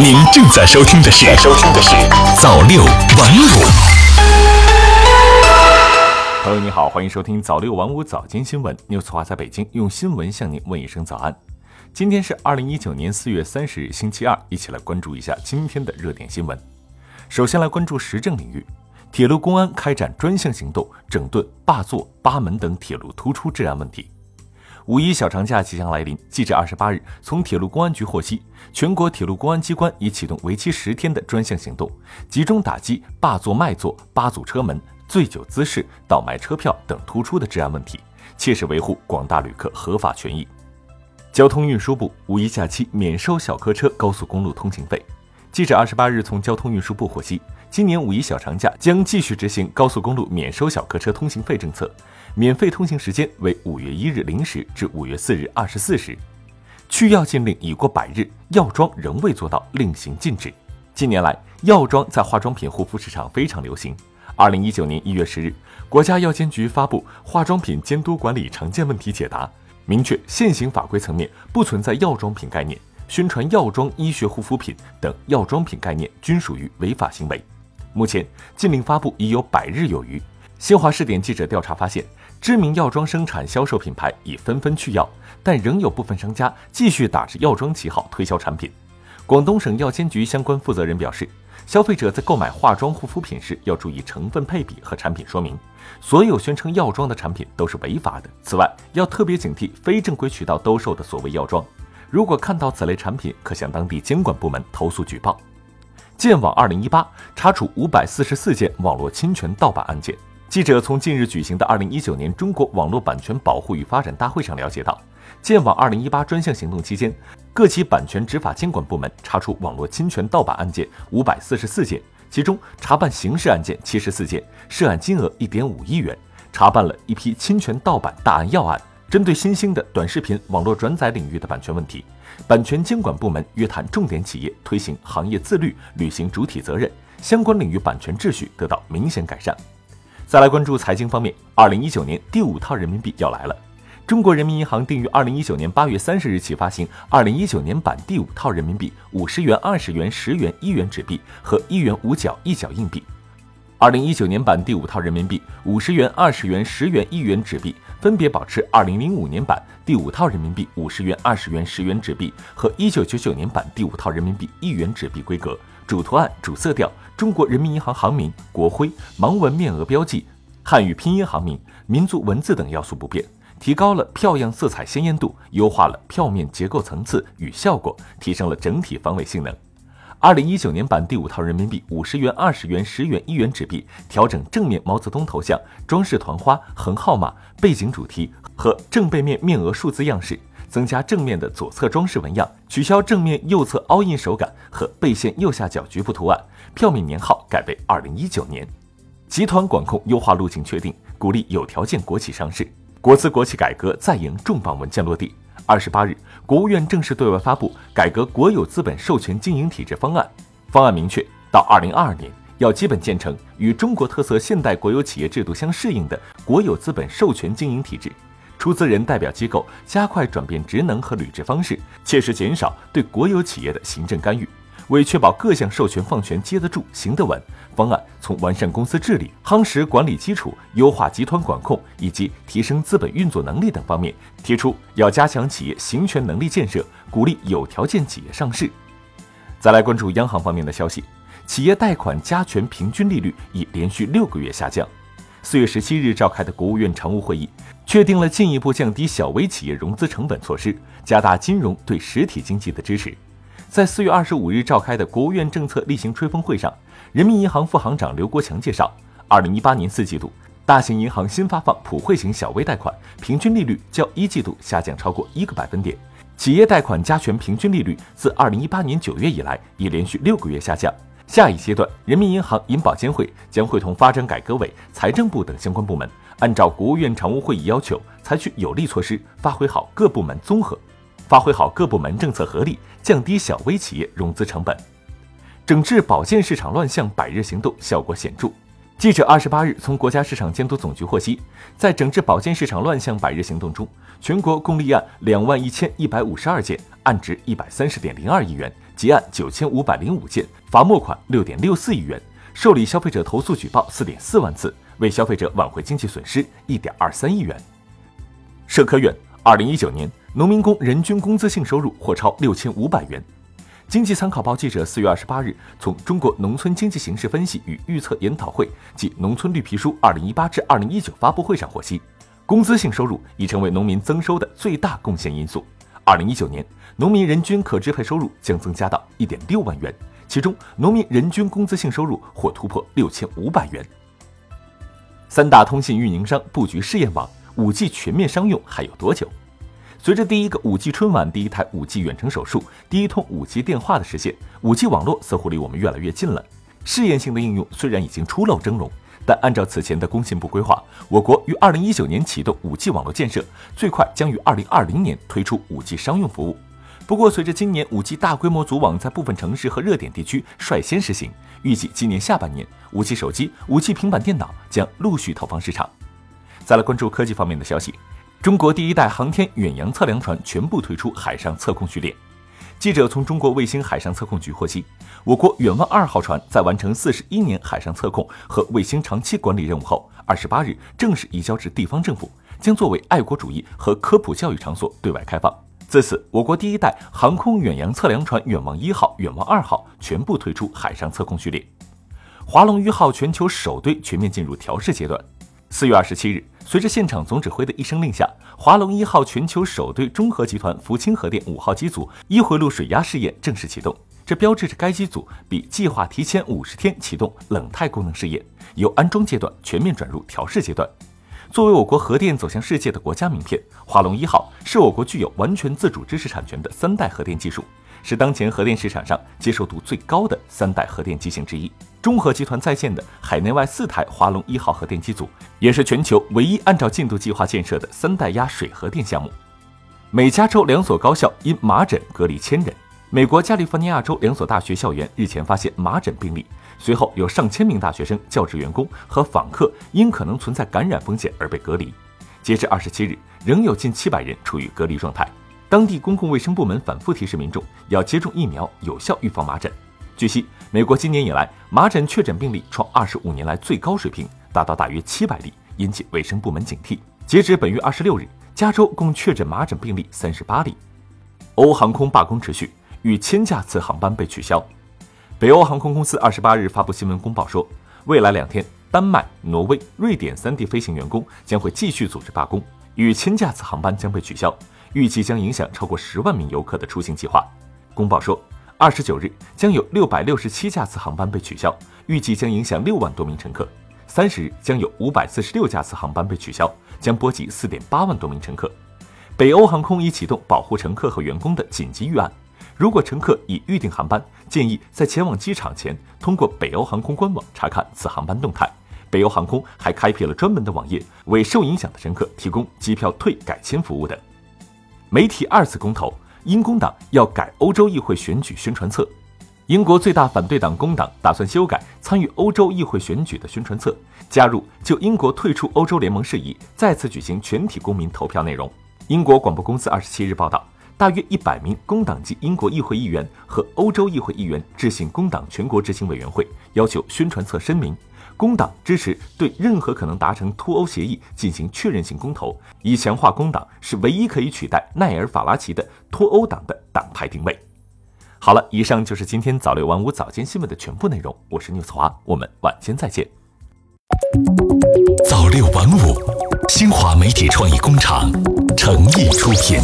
您正在收听的是《收听的是早六晚五》。朋友你好，欢迎收听早六晚五早间新闻。News 华在北京用新闻向您问一声早安。今天是二零一九年四月三十日，星期二，一起来关注一下今天的热点新闻。首先来关注时政领域，铁路公安开展专项行动，整顿霸座、八门等铁路突出治安问题。五一小长假即将来临，记者二十八日从铁路公安局获悉，全国铁路公安机关已启动为期十天的专项行动，集中打击霸座卖座、八组车门、醉酒滋事、倒卖车票等突出的治安问题，切实维护广大旅客合法权益。交通运输部五一假期免收小客车高速公路通行费。记者二十八日从交通运输部获悉，今年五一小长假将继续执行高速公路免收小客车通行费政策。免费通行时间为五月一日零时至五月四日二十四时。去药禁令已过百日，药妆仍未做到令行禁止。近年来，药妆在化妆品护肤市场非常流行。二零一九年一月十日，国家药监局发布《化妆品监督管理常见问题解答》，明确现行法规层面不存在药妆品概念，宣传药妆医学护肤品等药妆品概念均属于违法行为。目前，禁令发布已有百日有余。新华试点记者调查发现。知名药妆生产销售品牌已纷纷去药，但仍有部分商家继续打着药妆旗号推销产品。广东省药监局相关负责人表示，消费者在购买化妆护肤品时要注意成分配比和产品说明，所有宣称药妆的产品都是违法的。此外，要特别警惕非正规渠道兜售的所谓药妆，如果看到此类产品，可向当地监管部门投诉举报。剑网二零一八查处五百四十四件网络侵权盗版案件。记者从近日举行的二零一九年中国网络版权保护与发展大会上了解到，剑网二零一八专项行动期间，各级版权执法监管部门查处网络侵权盗版案件五百四十四件，其中查办刑事案件七十四件，涉案金额一点五亿元，查办了一批侵权盗版大案要案。针对新兴的短视频网络转载领域的版权问题，版权监管部门约谈重点企业，推行行业自律，履行主体责任，相关领域版权秩序得到明显改善。再来关注财经方面，二零一九年第五套人民币要来了。中国人民银行定于二零一九年八月三十日起发行二零一九年版第五套人民币五十元、二十元、十元、一元纸币和一元五角一角硬币。二零一九年版第五套人民币五十元、二十元、十元、一元纸币分别保持二零零五年版第五套人民币五十元、二十元、十元纸币和一九九九年版第五套人民币一元纸币规格。主图案、主色调、中国人民银行行名、国徽、盲文面额标记、汉语拼音行名、民族文字等要素不变，提高了票样色彩鲜艳度，优化了票面结构层次与效果，提升了整体防伪性能。二零一九年版第五套人民币五十元、二十元、十元、一元纸币调整正面毛泽东头像、装饰团花、横号码、背景主题和正背面面额数字样式。增加正面的左侧装饰纹样，取消正面右侧凹印手感和背线右下角局部图案。票面年号改为二零一九年。集团管控优化路径确定，鼓励有条件国企上市。国资国企改革再迎重磅文件落地。二十八日，国务院正式对外发布改革国有资本授权经营体制方案。方案明确，到二零二二年要基本建成与中国特色现代国有企业制度相适应的国有资本授权经营体制。出资人代表机构加快转变职能和履职方式，切实减少对国有企业的行政干预。为确保各项授权放权接得住、行得稳，方案从完善公司治理、夯实管理基础、优化集团管控以及提升资本运作能力等方面，提出要加强企业行权能力建设，鼓励有条件企业上市。再来关注央行方面的消息，企业贷款加权平均利率已连续六个月下降。四月十七日召开的国务院常务会议。确定了进一步降低小微企业融资成本措施，加大金融对实体经济的支持。在四月二十五日召开的国务院政策例行吹风会上，人民银行副行长刘国强介绍，二零一八年四季度，大型银行新发放普惠型小微贷款平均利率较一季度下降超过一个百分点，企业贷款加权平均利率自二零一八年九月以来已连续六个月下降。下一阶段，人民银行银保监会将会同发展改革委、财政部等相关部门。按照国务院常务会议要求，采取有力措施，发挥好各部门综合，发挥好各部门政策合力，降低小微企业融资成本。整治保健市场乱象百日行动效果显著。记者二十八日从国家市场监督总局获悉，在整治保健市场乱象百日行动中，全国共立案两万一千一百五十二件，案值一百三十点零二亿元，结案九千五百零五件，罚没款六点六四亿元，受理消费者投诉举报四点四万次，为消费者挽回经济损失一点二三亿元。社科院，二零一九年农民工人均工资性收入或超六千五百元。经济参考报记者四月二十八日从中国农村经济形势分析与预测研讨会及农村绿皮书二零一八至二零一九发布会上获悉，工资性收入已成为农民增收的最大贡献因素。二零一九年，农民人均可支配收入将增加到一点六万元，其中农民人均工资性收入或突破六千五百元。三大通信运营商布局试验网，五 G 全面商用还有多久？随着第一个五 G 春晚、第一台五 G 远程手术、第一通五 G 电话的实现，五 G 网络似乎离我们越来越近了。试验性的应用虽然已经初露峥嵘，但按照此前的工信部规划，我国于二零一九年启动五 G 网络建设，最快将于二零二零年推出五 G 商用服务。不过，随着今年五 G 大规模组网在部分城市和热点地区率先实行，预计今年下半年五 G 手机、五 G 平板电脑将陆续投放市场。再来关注科技方面的消息。中国第一代航天远洋测量船全部退出海上测控序列。记者从中国卫星海上测控局获悉，我国远望二号船在完成四十一年海上测控和卫星长期管理任务后，二十八日正式移交至地方政府，将作为爱国主义和科普教育场所对外开放。自此，我国第一代航空远洋测量船远望一号、远望二号全部退出海上测控序列。华龙一号全球首堆全面进入调试阶段。四月二十七日。随着现场总指挥的一声令下，华龙一号全球首对中核集团福清核电五号机组一回路水压试验正式启动，这标志着该机组比计划提前五十天启动冷态功能试验，由安装阶段全面转入调试阶段。作为我国核电走向世界的国家名片，华龙一号是我国具有完全自主知识产权的三代核电技术。是当前核电市场上接受度最高的三代核电机型之一。中核集团在建的海内外四台华龙一号核电机组，也是全球唯一按照进度计划建设的三代压水核电项目。美加州两所高校因麻疹隔离千人。美国加利福尼亚州两所大学校园日前发现麻疹病例，随后有上千名大学生、教职员工和访客因可能存在感染风险而被隔离。截至二十七日，仍有近七百人处于隔离状态。当地公共卫生部门反复提示民众要接种疫苗，有效预防麻疹。据悉，美国今年以来麻疹确诊病例创二十五年来最高水平，达到大约七百例，引起卫生部门警惕。截至本月二十六日，加州共确诊麻疹病例三十八例。欧航空罢工持续，逾千架次航班被取消。北欧航空公司二十八日发布新闻公报说，未来两天，丹麦、挪威、瑞典三地飞行员工将会继续组织罢工，逾千架次航班将被取消。预计将影响超过十万名游客的出行计划。公报说，二十九日将有六百六十七架次航班被取消，预计将影响六万多名乘客。三十日将有五百四十六架次航班被取消，将波及四点八万多名乘客。北欧航空已启动保护乘客和员工的紧急预案。如果乘客已预订航班，建议在前往机场前通过北欧航空官网查看此航班动态。北欧航空还开辟了专门的网页，为受影响的乘客提供机票退改签服务等。媒体二次公投，英工党要改欧洲议会选举宣传册。英国最大反对党工党打算修改参与欧洲议会选举的宣传册，加入就英国退出欧洲联盟事宜再次举行全体公民投票内容。英国广播公司二十七日报道，大约一百名工党籍英国议会议员和欧洲议会议员致信工党全国执行委员会，要求宣传册声明。工党支持对任何可能达成脱欧协议进行确认性公投，以强化工党是唯一可以取代奈尔·法拉奇的脱欧党的党派定位。好了，以上就是今天早六晚五早间新闻的全部内容。我是牛子华，我们晚间再见。早六晚五，新华媒体创意工厂诚意出品。